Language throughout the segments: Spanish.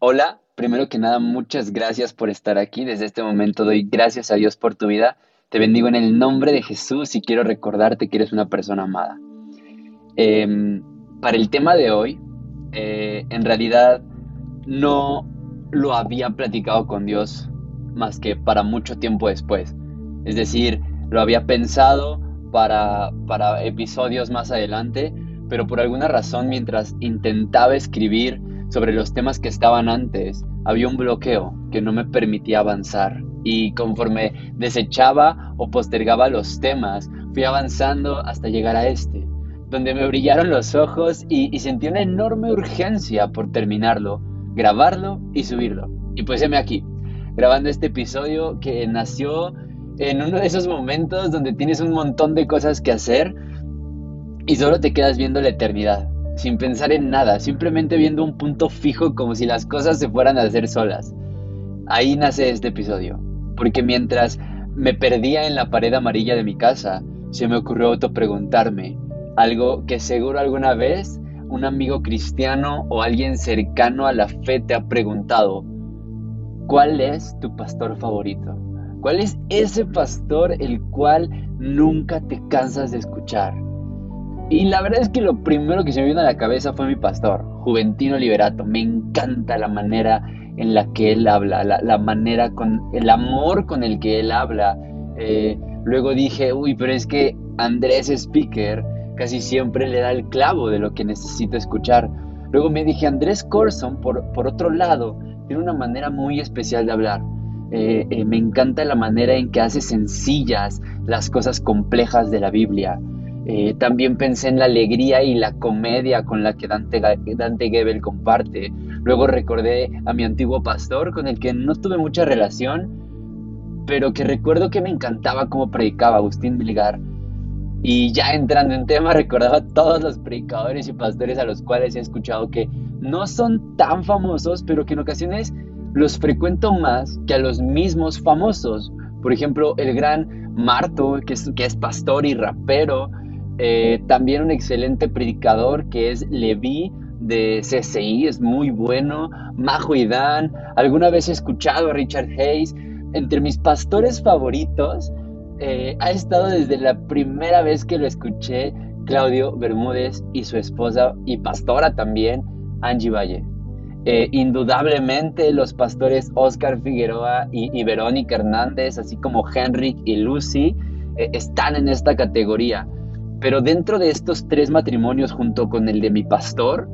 Hola, primero que nada, muchas gracias por estar aquí. Desde este momento doy gracias a Dios por tu vida. Te bendigo en el nombre de Jesús y quiero recordarte que eres una persona amada. Em, para el tema de hoy, eh, en realidad no lo había platicado con Dios más que para mucho tiempo después. Es decir, lo había pensado para, para episodios más adelante, pero por alguna razón mientras intentaba escribir sobre los temas que estaban antes, había un bloqueo que no me permitía avanzar. Y conforme desechaba o postergaba los temas, fui avanzando hasta llegar a este, donde me brillaron los ojos y, sentí una enorme urgencia por terminarlo, grabarlo y subirlo. Y pues heme aquí, grabando este episodio que nació en uno de esos momentos donde tienes un montón de cosas que hacer y solo te quedas viendo la eternidad sin pensar en nada, simplemente viendo un punto fijo como si las cosas se fueran a hacer solas. Ahí nace este episodio, porque mientras me perdía en la pared amarilla de mi casa, se me ocurrió autopreguntarme algo que seguro alguna vez un amigo cristiano o alguien cercano a la fe te ha preguntado. ¿Cuál es tu pastor favorito? ¿Cuál es ese pastor el cual nunca te cansas de escuchar? Y la verdad es que lo primero que se me vino a la cabeza fue mi pastor, Juventino Liberato. Me encanta la manera en la que él habla, la, manera con el amor con el que él habla. Eh, luego dije, uy, pero es que Andrés Speaker casi siempre le da el clavo de lo que necesito escuchar. Luego me dije, Andrés Corson, por, por otro lado, tiene una manera muy especial de hablar. Eh, eh, me encanta la manera en que hace sencillas las cosas complejas de la Biblia. Eh, también pensé en la alegría y la comedia con la que Dante, Dante Gebel comparte. Luego recordé a mi antiguo pastor con el que no tuve mucha relación, pero que recuerdo que me encantaba cómo predicaba Agustín Bilgar. Y ya entrando en tema, recordaba a todos los predicadores y pastores a los cuales he escuchado que no son tan famosos, pero que en ocasiones los frecuento más que a los mismos famosos. Por ejemplo, el gran Marto, que es, que es pastor y rapero, eh, también un excelente predicador que es Levi de CCI, es muy bueno. Majo y Dan, alguna vez he escuchado a Richard Hayes. Entre mis pastores favoritos, eh, ha estado desde la primera vez que lo escuché Claudio Bermúdez y su esposa y pastora también, Angie Valle. Eh, indudablemente los pastores Oscar Figueroa y, Verónica Hernández, así como Henrik y Lucy, están en esta categoría. Pero dentro de estos tres matrimonios junto con el de mi pastor,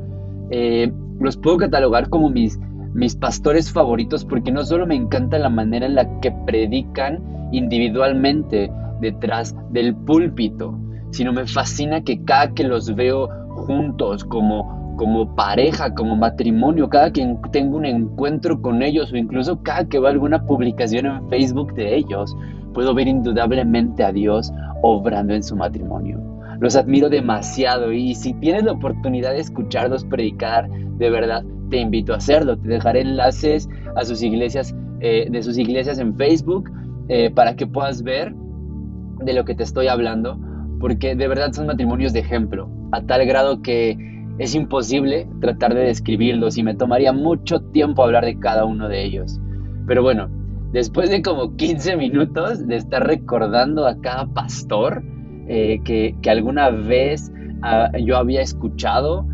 eh, los puedo catalogar como mis, mis pastores favoritos porque no solo me encanta la manera en la que predican individualmente detrás del púlpito, sino me fascina que cada que los veo juntos como, como pareja, como matrimonio, cada que tengo un encuentro con ellos o incluso cada que veo alguna publicación en Facebook de ellos, puedo ver indudablemente a Dios obrando en su matrimonio los admiro demasiado y si tienes la oportunidad de escucharlos predicar, de verdad te invito a hacerlo. Te dejaré enlaces a sus iglesias, eh, de sus iglesias en Facebook eh, para que puedas ver de lo que te estoy hablando, porque de verdad son matrimonios de ejemplo, a tal grado que es imposible tratar de describirlos y me tomaría mucho tiempo hablar de cada uno de ellos. Pero bueno, después de como 15 minutos de estar recordando a cada pastor, eh, que, alguna vez ah, yo había escuchado,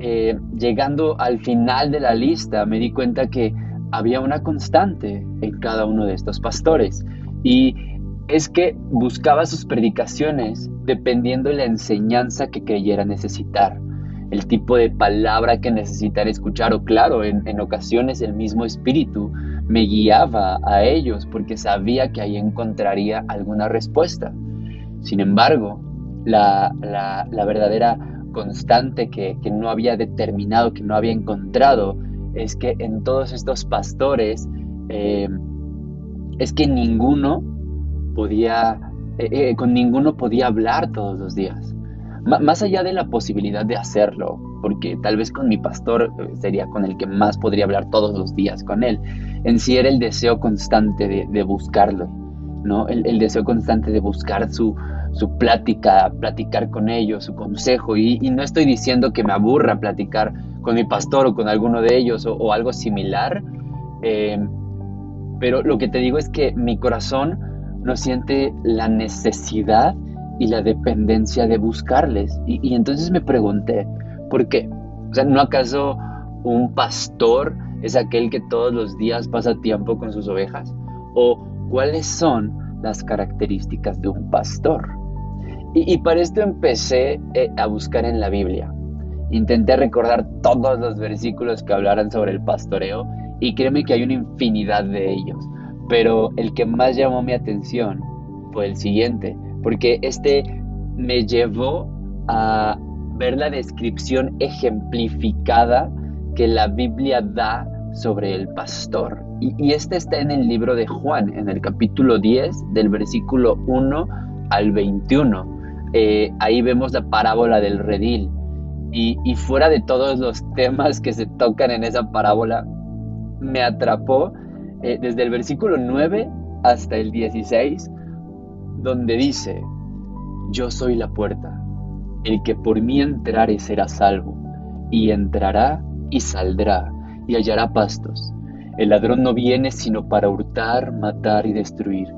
eh, llegando al final de la lista me di cuenta que había una constante en cada uno de estos pastores. Y es que buscaba sus predicaciones dependiendo de la enseñanza que creyera necesitar, el tipo de palabra que necesitara escuchar o claro, en, en ocasiones el mismo espíritu me guiaba a ellos porque sabía que ahí encontraría alguna respuesta. Sin embargo, la, verdadera constante que, no había determinado, que no había encontrado, es que en todos estos pastores, eh, es que ninguno podía, eh, eh, con ninguno podía hablar todos los días. más allá de la posibilidad de hacerlo, porque tal vez con mi pastor sería con el que más podría hablar todos los días con él, en sí era el deseo constante de buscarlo, el, deseo constante de buscar su, plática, platicar con ellos, su consejo. Y, no estoy diciendo que me aburra platicar con mi pastor o con alguno de ellos o, algo similar. Eh, pero lo que te digo es que mi corazón no siente la necesidad y la dependencia de buscarles. Y entonces me pregunté, ¿por qué? O sea, ¿no acaso un pastor es aquel que todos los días pasa tiempo con sus ovejas? ¿O cuáles son las características de un pastor? Y, para esto empecé eh, a buscar en la Biblia. Intenté recordar todos los versículos que hablaran sobre el pastoreo y créeme que hay una infinidad de ellos. Pero el que más llamó mi atención fue el siguiente, porque este me llevó a ver la descripción ejemplificada que la Biblia da sobre el pastor. Y, este está en el libro de Juan, en el capítulo 10, del versículo 1 al 21. Eh, ahí vemos la parábola del redil. Y, y, fuera de todos los temas que se tocan en esa parábola, me atrapó eh, desde el versículo 9 hasta el 16, donde dice, yo soy la puerta, el que por mí entrare será salvo, y entrará y saldrá, y hallará pastos. El ladrón no viene sino para hurtar, matar y destruir.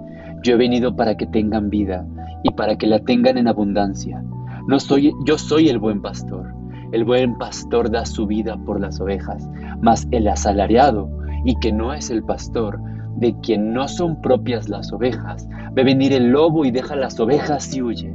Yo he venido para que tengan vida y para que la tengan en abundancia. No soy, yo soy el buen pastor. El buen pastor da su vida por las ovejas, mas el asalariado, y que no es el pastor, de quien no son propias las ovejas, ve venir el lobo y deja las ovejas y huye,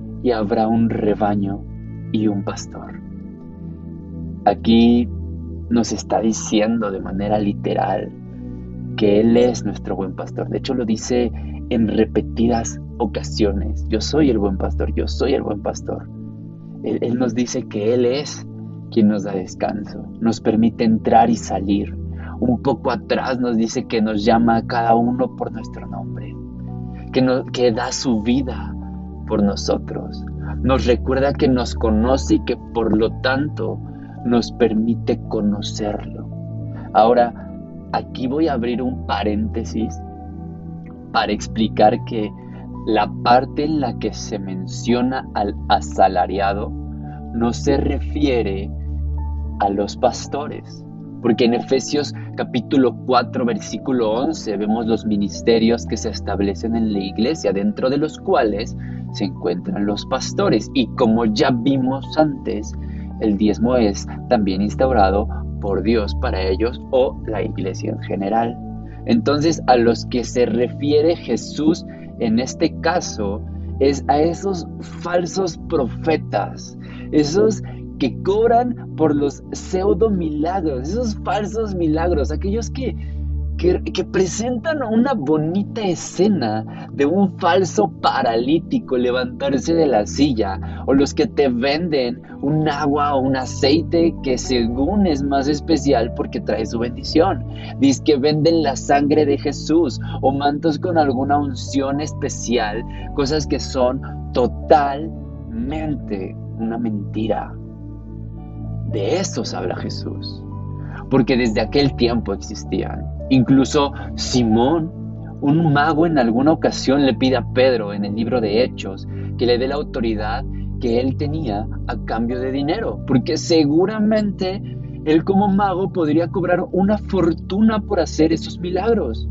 y habrá un rebaño y un pastor. Aquí nos está diciendo de manera literal que Él es nuestro buen pastor. De hecho, lo dice en repetidas ocasiones. Yo soy el buen pastor, yo soy el buen pastor. Él, nos dice que Él es quien nos da descanso, nos permite entrar y salir. Un poco atrás nos dice que nos llama a cada uno por nuestro nombre, que, que da su vida por nosotros. Nos recuerda que nos conoce y que por lo tanto nos permite conocerlo. Ahora, aquí voy a abrir un paréntesis para explicar que la parte en la que se menciona al asalariado no se refiere a los pastores, porque en Efesios capítulo 4 versículo 11 vemos los ministerios que se establecen en la iglesia, dentro de los cuales se encuentran los pastores. Y como ya vimos antes, el diezmo es también instaurado por Dios para ellos o la iglesia en general. Entonces a los que se refiere Jesús en este caso es a esos falsos profetas, esos que cobran por los pseudo milagros, esos falsos milagros, aquellos que que, presentan una bonita escena de un falso paralítico levantarse de la silla, o los que te venden un agua o un aceite que según es más especial porque trae su bendición. Dice que venden la sangre de Jesús o mantos con alguna unción especial, cosas que son totalmente una mentira. De esos habla Jesús, porque desde aquel tiempo existían. Incluso Simón, un mago en alguna ocasión le pide a Pedro en el libro de Hechos que le dé la autoridad que él tenía a cambio de dinero, porque seguramente él como mago podría cobrar una fortuna por hacer esos milagros.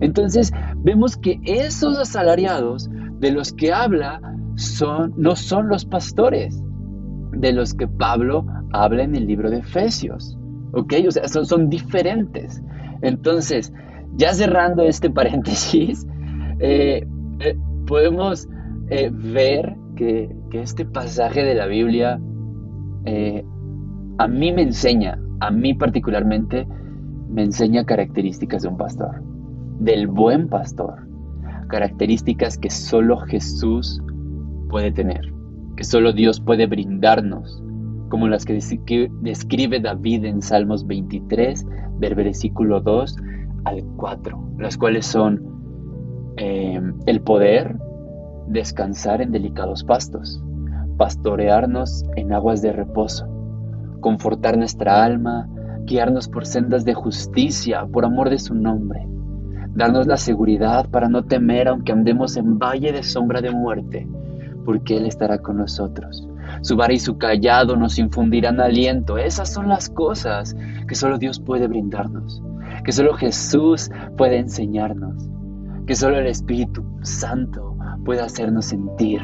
Entonces vemos que esos asalariados de los que habla no son los pastores de los que Pablo habla en el libro de Efesios. ¿Ok? O sea, son diferentes. Entonces, ya cerrando este paréntesis, eh, eh, podemos eh, ver que, este pasaje de la Biblia a mí me enseña, a mí particularmente, me enseña características de un pastor, del buen pastor, características que solo Jesús puede tener, que solo Dios puede brindarnos como las que describe David en Salmos 23, del versículo 2 al 4, las cuales son eh, el poder descansar en delicados pastos, pastorearnos en aguas de reposo, confortar nuestra alma, guiarnos por sendas de justicia por amor de su nombre, darnos la seguridad para no temer aunque andemos en valle de sombra de muerte, porque Él estará con nosotros. Su vara y su callado nos infundirán aliento. Esas son las cosas que solo Dios puede brindarnos, que solo Jesús puede enseñarnos, que solo el Espíritu Santo puede hacernos sentir.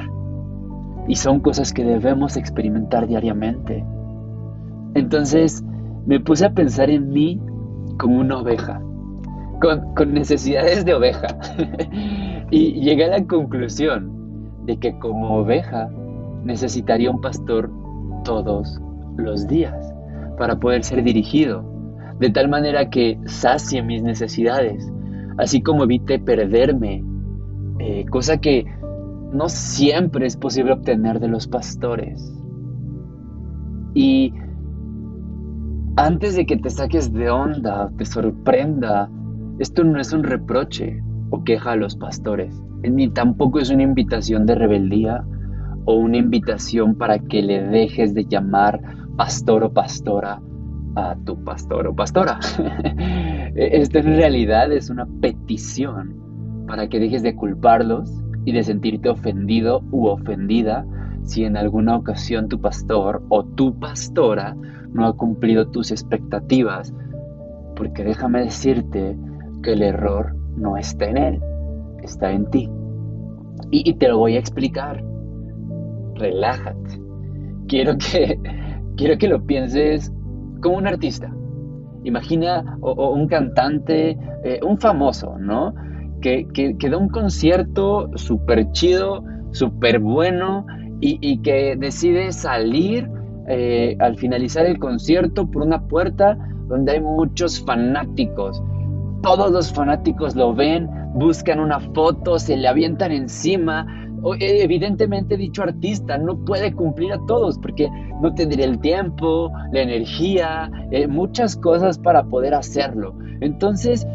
Y son cosas que debemos experimentar diariamente. Entonces me puse a pensar en mí como una oveja, con, necesidades de oveja. y llegué a la conclusión de que como oveja necesitaría un pastor todos los días para poder ser dirigido, de tal manera que sacie mis necesidades, así como evite perderme, eh, cosa que no siempre es posible obtener de los pastores. Y antes de que te saques de onda, te sorprenda, esto no es un reproche o queja a los pastores, ni tampoco es una invitación de rebeldía o una invitación para que le dejes de llamar pastor o pastora a tu pastor o pastora. Esto en realidad es una petición para que dejes de culparlos y de sentirte ofendido u ofendida si en alguna ocasión tu pastor o tu pastora no ha cumplido tus expectativas, porque déjame decirte que el error no está en él, está en ti. Y, te lo voy a explicar. Relájate. Quiero que, quiero que lo pienses como un artista. Imagina o, un cantante, eh, un famoso, ¿no? Que, que, da un concierto súper chido, súper bueno y, que decide salir eh, al finalizar el concierto por una puerta donde hay muchos fanáticos. Todos los fanáticos lo ven, buscan una foto, se le avientan encima. E, evidentemente dicho artista no puede cumplir a todos porque no tendría el tiempo, la energía, eh, muchas cosas para poder hacerlo. Entonces,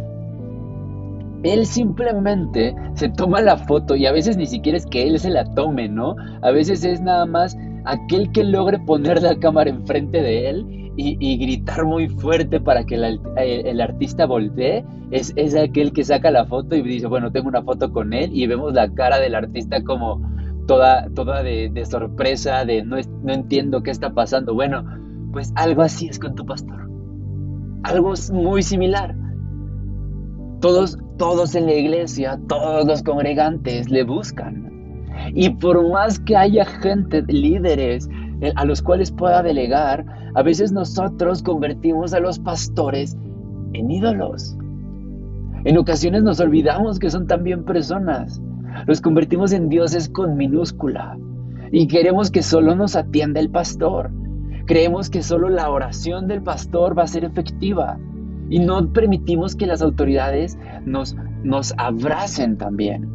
él simplemente se toma la foto y a veces ni siquiera es que él se la tome, ¿no? A veces es nada más aquel que logre poner la cámara enfrente de él y, gritar muy fuerte para que el, artista voltee, es, es, aquel que saca la foto y dice, bueno, tengo una foto con él y vemos la cara del artista como toda, toda de, sorpresa, de no, no entiendo qué está pasando. Bueno, pues algo así es con tu pastor. Algo muy similar. Todos, todos en la iglesia, todos los congregantes le buscan. Y por más que haya gente, líderes, a los cuales pueda delegar, a veces nosotros convertimos a los pastores en ídolos. En ocasiones nos olvidamos que son también personas. Los convertimos en dioses con minúscula. Y queremos que solo nos atienda el pastor. Creemos que solo la oración del pastor va a ser efectiva. Y no permitimos que las autoridades nos, nos abracen también.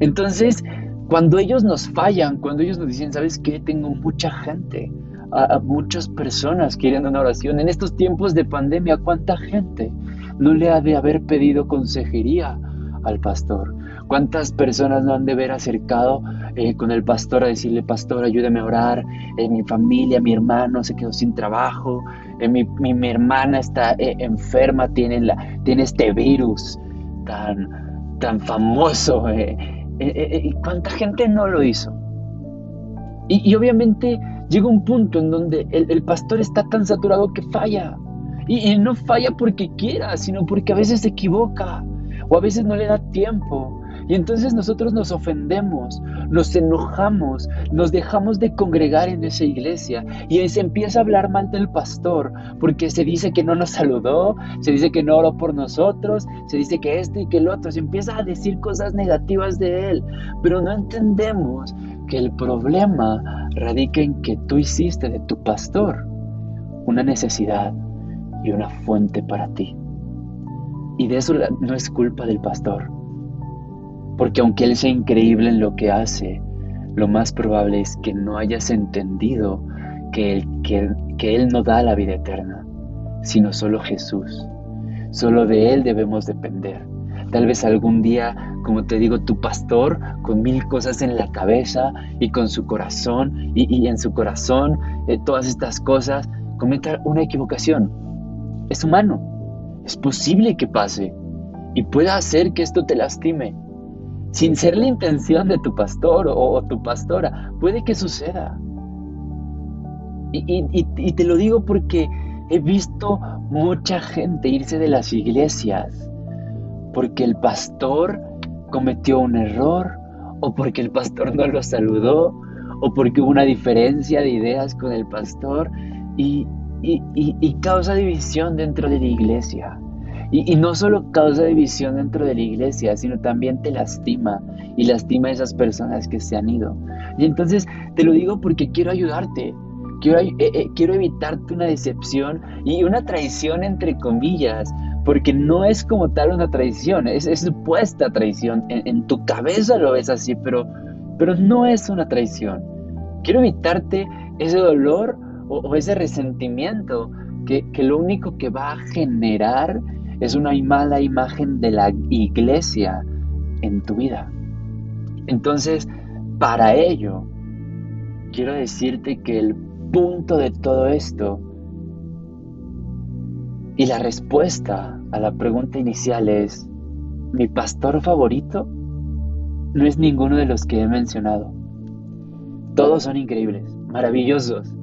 Entonces, cuando ellos nos fallan, cuando ellos nos dicen, ¿sabes qué? Tengo mucha gente, a, muchas personas quieren una oración. En estos tiempos de pandemia, ¿cuánta gente no le ha de haber pedido consejería al pastor? ¿Cuántas personas no han de haber acercado eh, con el pastor a decirle, pastor, ayúdame a orar? Eh, mi familia, mi hermano se quedó sin trabajo, eh, mi, mi, hermana está enferma, tiene, la, tiene este virus tan, tan famoso. ¿Y cuánta gente no lo hizo? Y, obviamente llega un punto en donde el, pastor está tan saturado que falla. y, no falla porque quiera, sino porque a veces se equivoca o a veces no le da tiempo. Y entonces nosotros nos ofendemos, nos enojamos, nos dejamos de congregar en esa iglesia. Y se empieza a hablar mal del pastor porque se dice que no nos saludó, se dice que no oró por nosotros, se dice que este y que el otro, se empieza a decir cosas negativas de él, pero no entendemos que el problema radica en que tú hiciste de tu pastor una necesidad y una fuente para ti. Y de eso no es culpa del pastor porque aunque Él sea increíble en lo que hace, lo más probable es que no hayas entendido que, que, que Él no da la vida eterna, sino solo Jesús. Solo de Él debemos depender. Tal vez algún día, como te digo, tu pastor, con mil cosas en la cabeza y con su corazón, y, en su corazón eh, todas estas cosas, cometa una equivocación. Es humano, es posible que pase y pueda hacer que esto te lastime. Sin ser la intención de tu pastor o, tu pastora, puede que suceda. y te lo digo porque he visto mucha gente irse de las iglesias porque el pastor cometió un error o porque el pastor no lo saludó o porque hubo una diferencia de ideas con el pastor y, causa división dentro de la iglesia. Y, no solo causa división dentro de la iglesia, sino también te lastima y lastima a esas personas que se han ido. Y entonces te lo digo porque quiero ayudarte, quiero, eh, eh, quiero evitarte una decepción y una traición entre comillas, porque no es como tal una traición, es, supuesta traición. En, tu cabeza lo ves así, pero, pero no es una traición. Quiero evitarte ese dolor o, ese resentimiento que, que, lo único que va a generar es una mala imagen de la iglesia en tu vida. Entonces, para ello, quiero decirte que el punto de todo esto y la respuesta a la pregunta inicial es, ¿mi pastor favorito? No es ninguno de los que he mencionado. Todos son increíbles, maravillosos,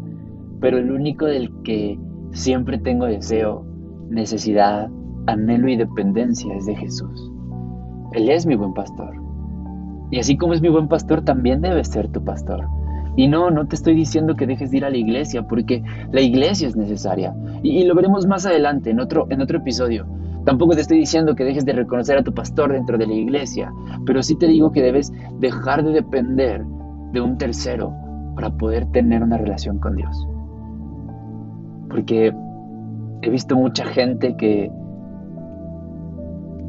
pero el único del que siempre tengo deseo, necesidad, anhelo y dependencia es de Jesús. Él es mi buen pastor. Y así como es mi buen pastor, también debe ser tu pastor. Y no, no te estoy diciendo que dejes de ir a la iglesia, porque la iglesia es necesaria. Y, lo veremos más adelante, en otro, en otro episodio. Tampoco te estoy diciendo que dejes de reconocer a tu pastor dentro de la iglesia, pero sí te digo que debes dejar de depender de un tercero para poder tener una relación con Dios. Porque he visto mucha gente que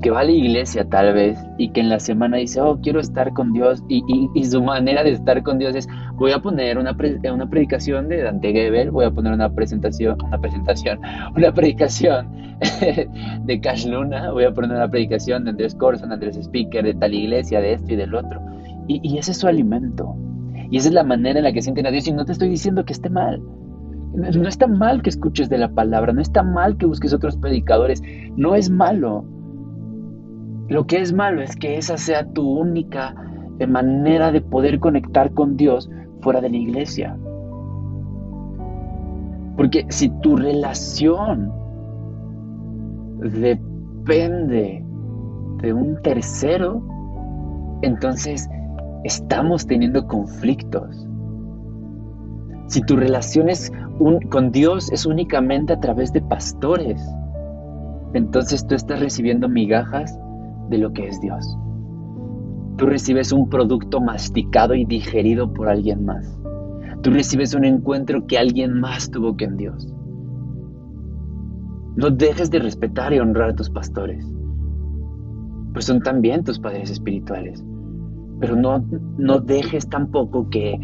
que va a la iglesia tal vez y que en la semana dice, oh, quiero estar con Dios y, su manera de estar con Dios es, voy a poner una, una predicación de Dante Gebel, voy a poner una presentación, una presentación, una predicación de Cash Luna, voy a poner una predicación de Andrés Corson, Andrés Speaker, de tal iglesia, de esto y del otro. Y, y ese es su alimento. Y esa es la manera en la que sienten a Dios y no te estoy diciendo que esté mal. No está mal que escuches de la palabra, no está mal que busques otros predicadores, no es malo lo que es malo es que esa sea tu única eh, manera de poder conectar con Dios fuera de la iglesia. Porque si tu relación depende de un tercero, entonces estamos teniendo conflictos. Si tu relación con Dios es únicamente a través de pastores, entonces tú estás recibiendo migajas de lo que es Dios. Tú recibes un producto masticado y digerido por alguien más. Tú recibes un encuentro que alguien más tuvo que en Dios. No dejes de respetar y honrar a tus pastores, pues son también tus padres espirituales. Pero no, no dejes tampoco que,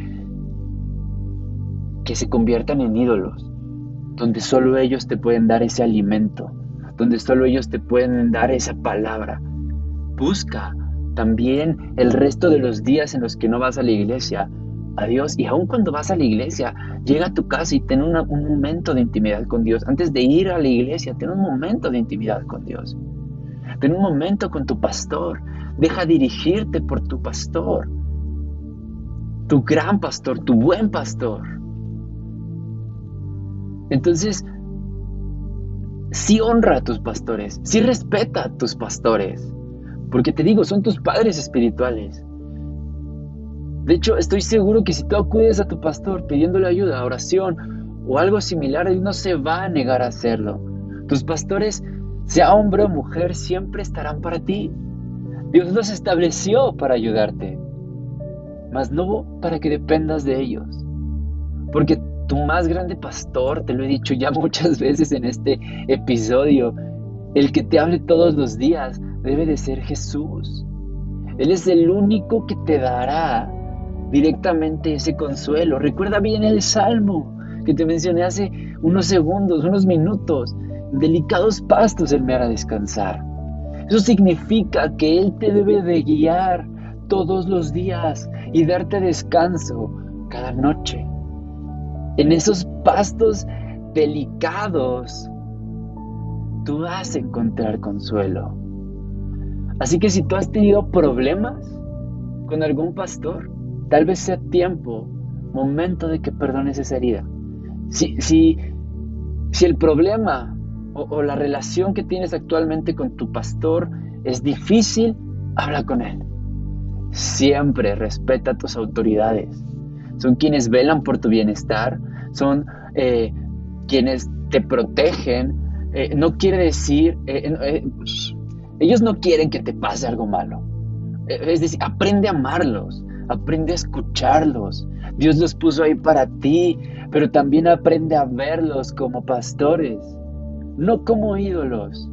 que se conviertan en ídolos, donde solo ellos te pueden dar ese alimento, donde solo ellos te pueden dar esa palabra, Busca también el resto de los días en los que no vas a la iglesia a Dios y aun cuando vas a la iglesia, llega a tu casa y ten un momento de intimidad con Dios. Antes de ir a la iglesia, ten un momento de intimidad con Dios. Ten un momento con tu pastor. Deja dirigirte por tu pastor. Tu gran pastor, tu buen pastor. Entonces, sí honra a tus pastores, sí respeta a tus pastores. Porque te digo, son tus padres espirituales. De hecho, estoy seguro que si tú acudes a tu pastor pidiéndole ayuda, oración o algo similar, él no se va a negar a hacerlo. Tus pastores, sea hombre o mujer, siempre estarán para ti. Dios los estableció para ayudarte, mas no para que dependas de ellos. Porque tu más grande pastor, te lo he dicho ya muchas veces en este episodio, el que te hable todos los días, debe de ser Jesús. Él es el único que te dará directamente ese consuelo. Recuerda bien el Salmo, que te mencioné hace unos segundos, unos minutos. Delicados pastos Él me hará descansar. Eso significa que Él te debe de guiar todos los días y darte descanso cada noche. En esos pastos delicados, tú vas a encontrar consuelo. Así que si tú has tenido problemas con algún pastor, tal vez sea tiempo, momento de que perdones esa herida. Si, si, si el problema o, la relación que tienes actualmente con tu pastor es difícil, habla con él. Siempre respeta a tus autoridades. Son quienes velan por tu bienestar, son eh, quienes te protegen. Eh, no quiere decir, eh, ellos no quieren que te pase algo malo. es decir, aprende a amarlos, aprende a escucharlos. Dios los puso ahí para ti, pero también aprende a verlos como pastores no como ídolos.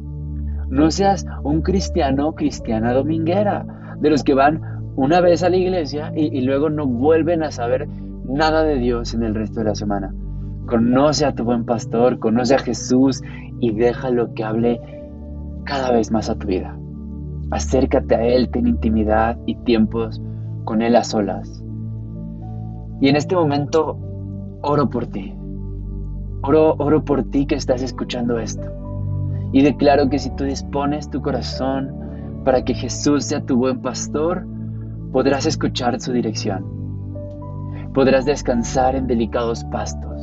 No seas un cristiano, cristiana dominguera, de los que van una vez a la iglesia y, luego no vuelven a saber nada de Dios en el resto de la semana. Conoce a tu buen pastor, conoce a Jesús y déjalo que hable cada vez más a tu vida. Acércate a Él, ten intimidad y tiempos con Él a solas. Y en este momento oro por ti. Oro, oro por ti que estás escuchando esto. Y declaro que si tú dispones tu corazón para que Jesús sea tu buen pastor, podrás escuchar su dirección. Podrás descansar en delicados pastos.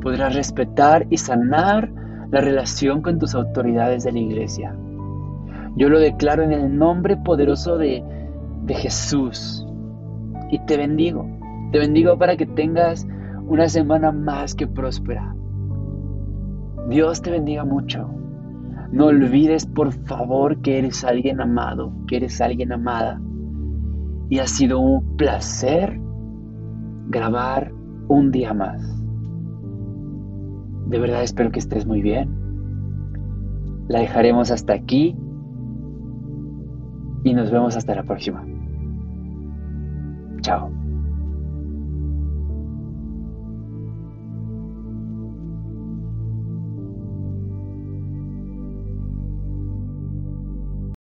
Podrás respetar y sanar la relación con tus autoridades de la iglesia. Yo lo declaro en el nombre poderoso de, de Jesús. Y te bendigo. Te bendigo para que tengas una semana más que próspera. Dios te bendiga mucho. No olvides, por favor, que eres alguien amado, que eres alguien amada. Y ha sido un placer grabar un día más. De verdad espero que estés muy bien. La dejaremos hasta aquí y nos vemos hasta la próxima. Chao.